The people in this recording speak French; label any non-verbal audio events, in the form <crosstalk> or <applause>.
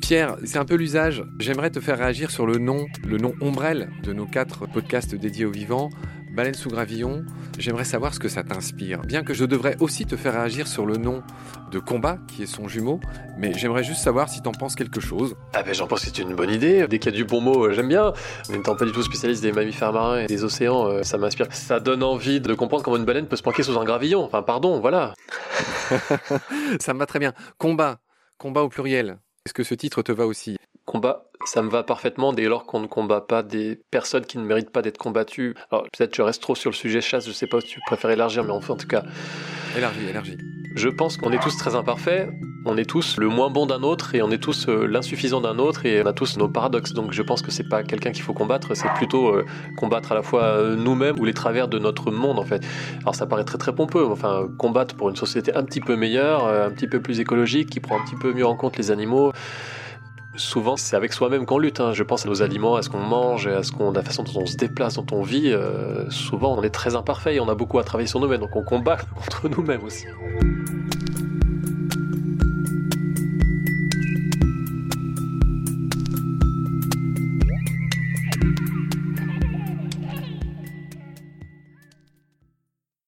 Pierre, c'est un peu l'usage. J'aimerais te faire réagir sur le nom, le nom ombrelle de nos quatre podcasts dédiés aux vivants. Baleine sous gravillon, j'aimerais savoir ce que ça t'inspire. Bien que je devrais aussi te faire réagir sur le nom de Combat, qui est son jumeau, mais j'aimerais juste savoir si t'en penses quelque chose. Ah ben j'en pense que c'est une bonne idée. Dès qu'il y a du bon mot, euh, j'aime bien. Mais n'étant pas du tout spécialiste des mammifères marins et des océans, euh, ça m'inspire. Ça donne envie de comprendre comment une baleine peut se planquer sous un gravillon. Enfin pardon, voilà. <laughs> ça me va très bien. Combat, combat au pluriel. Est-ce que ce titre te va aussi? Combat, ça me va parfaitement dès lors qu'on ne combat pas des personnes qui ne méritent pas d'être combattues. Alors peut-être je reste trop sur le sujet chasse, je sais pas si tu préfères élargir, mais enfin en tout cas. Élargi, élargi. Je pense qu'on est tous très imparfaits, on est tous le moins bon d'un autre et on est tous euh, l'insuffisant d'un autre et on a tous nos paradoxes. Donc je pense que c'est pas quelqu'un qu'il faut combattre, c'est plutôt euh, combattre à la fois euh, nous-mêmes ou les travers de notre monde en fait. Alors ça paraît très très pompeux, enfin combattre pour une société un petit peu meilleure, un petit peu plus écologique, qui prend un petit peu mieux en compte les animaux souvent c'est avec soi-même qu'on lutte. Hein. Je pense à nos aliments, à ce qu'on mange, à, ce qu'on, la façon dont on se déplace, dont on vit. Euh, souvent on est très imparfait et on a beaucoup à travailler sur nous-mêmes, donc on combat <laughs> contre nous-mêmes aussi.